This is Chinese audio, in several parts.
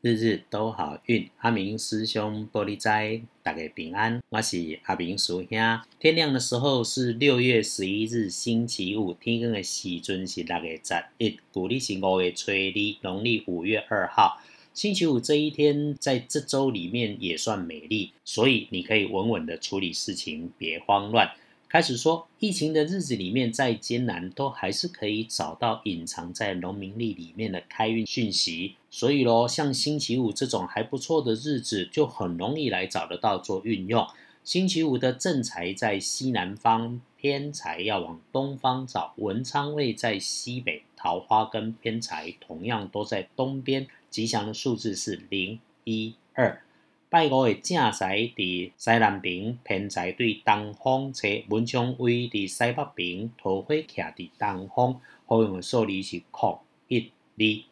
日日都好运，阿明师兄玻璃斋，大家平安。我是阿明叔兄。天亮的时候是六月十一日星期五，天光的时阵是六月十一，古历是五月初二，农历五月二号。星期五这一天，在这周里面也算美丽，所以你可以稳稳的处理事情，别慌乱。开始说，疫情的日子里面再艰难，都还是可以找到隐藏在农民历里面的开运讯息。所以咯，像星期五这种还不错的日子，就很容易来找得到做运用。星期五的正财在西南方，偏财要往东方找。文昌位在西北，桃花跟偏财同样都在东边。吉祥的数字是零一二。拜五的正财伫西南边，偏财对东方车文昌位伫西北边，桃花徛伫东方。好用的数字是空一二。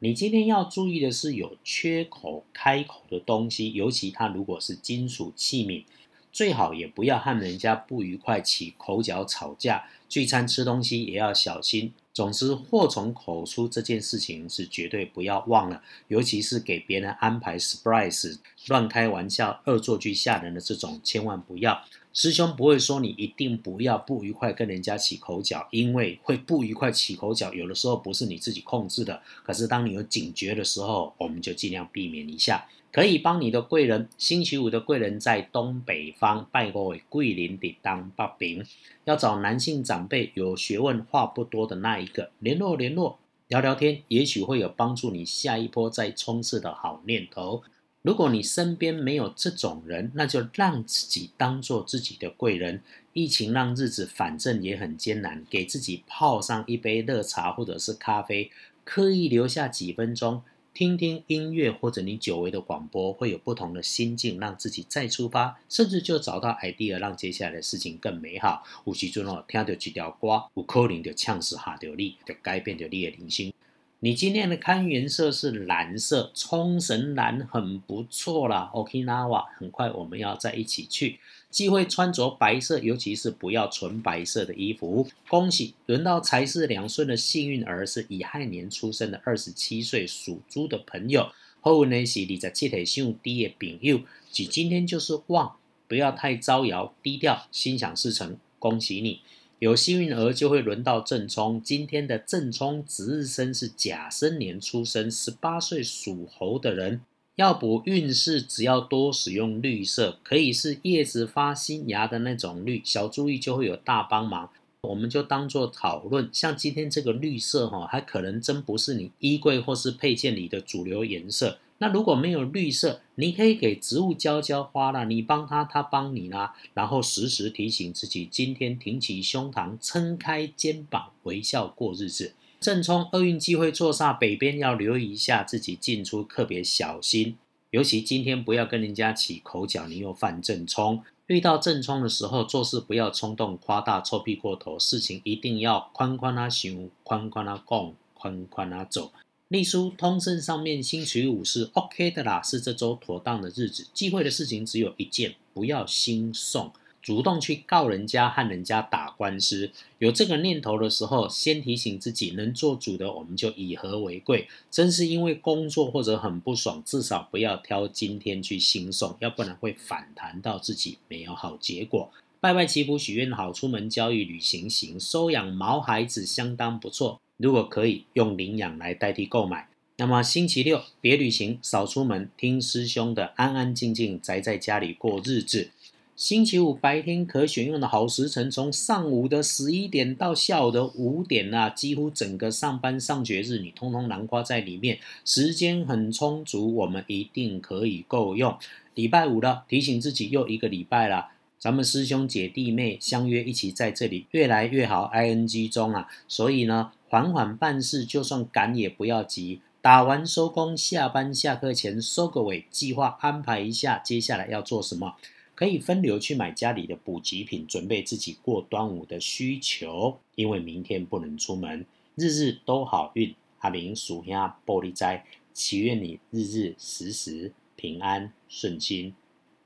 你今天要注意的是，有缺口开口的东西，尤其它如果是金属器皿，最好也不要和人家不愉快起口角吵架。聚餐吃东西也要小心。总之，祸从口出这件事情是绝对不要忘了，尤其是给别人安排 surprise、乱开玩笑、恶作剧吓人的这种，千万不要。师兄不会说你一定不要不愉快跟人家起口角，因为会不愉快起口角，有的时候不是你自己控制的。可是当你有警觉的时候，我们就尽量避免一下。可以帮你的贵人，星期五的贵人在东北方，拜过为桂林的当八饼。要找男性长辈，有学问、话不多的那一个，联络联络，聊聊天，也许会有帮助你下一波再冲刺的好念头。如果你身边没有这种人，那就让自己当做自己的贵人。疫情让日子反正也很艰难，给自己泡上一杯热茶或者是咖啡，刻意留下几分钟。听听音乐或者你久违的广播，会有不同的心境，让自己再出发，甚至就找到 idea，让接下来的事情更美好。有时阵哦，听到几条歌，有可能就呛死下掉你，就改变掉你的人生。你今天的看颜色是蓝色，冲绳蓝很不错啦。Okinawa，很快我们要在一起去。忌讳穿着白色，尤其是不要纯白色的衣服。恭喜，轮到财势两顺的幸运儿是乙亥年出生的二十七岁属猪的朋友。后呢是二十七岁属低的朋友，即今天就是旺，不要太招摇，低调，心想事成。恭喜你。有幸运儿就会轮到正冲，今天的正冲值日生是甲申年出生，十八岁属猴的人，要补运势，只要多使用绿色，可以是叶子发新芽的那种绿，小注意就会有大帮忙。我们就当做讨论，像今天这个绿色哈，还可能真不是你衣柜或是配件里的主流颜色。那如果没有绿色，你可以给植物浇浇花啦，你帮他，他帮你啦，然后时时提醒自己，今天挺起胸膛，撑开肩膀，微笑过日子。正冲厄运机会坐煞北边，要留意一下自己进出特别小心，尤其今天不要跟人家起口角，你又犯正冲。遇到正冲的时候，做事不要冲动、夸大、臭屁过头，事情一定要宽宽啊想，宽宽啊讲，宽宽啊走。隶书通胜上面，星期五是 OK 的啦，是这周妥当的日子。忌讳的事情只有一件，不要心送，主动去告人家和人家打官司。有这个念头的时候，先提醒自己，能做主的我们就以和为贵。真是因为工作或者很不爽，至少不要挑今天去心送，要不然会反弹到自己没有好结果。拜拜祈福许愿好，出门交易旅行行，收养毛孩子相当不错。如果可以用领养来代替购买，那么星期六别旅行，少出门，听师兄的，安安静静宅在家里过日子。星期五白天可选用的好时辰，从上午的十一点到下午的五点啊，几乎整个上班上学日，你通通囊括在里面，时间很充足，我们一定可以够用。礼拜五了，提醒自己又一个礼拜了。咱们师兄姐弟妹相约一起在这里越来越好，I N G 中啊，所以呢，缓缓办事，就算赶也不要急，打完收工，下班下课前收个尾，计划安排一下接下来要做什么，可以分流去买家里的补给品，准备自己过端午的需求，因为明天不能出门，日日都好运，阿明属下玻璃斋，祈愿你日日时时平安顺心，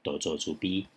多做主逼。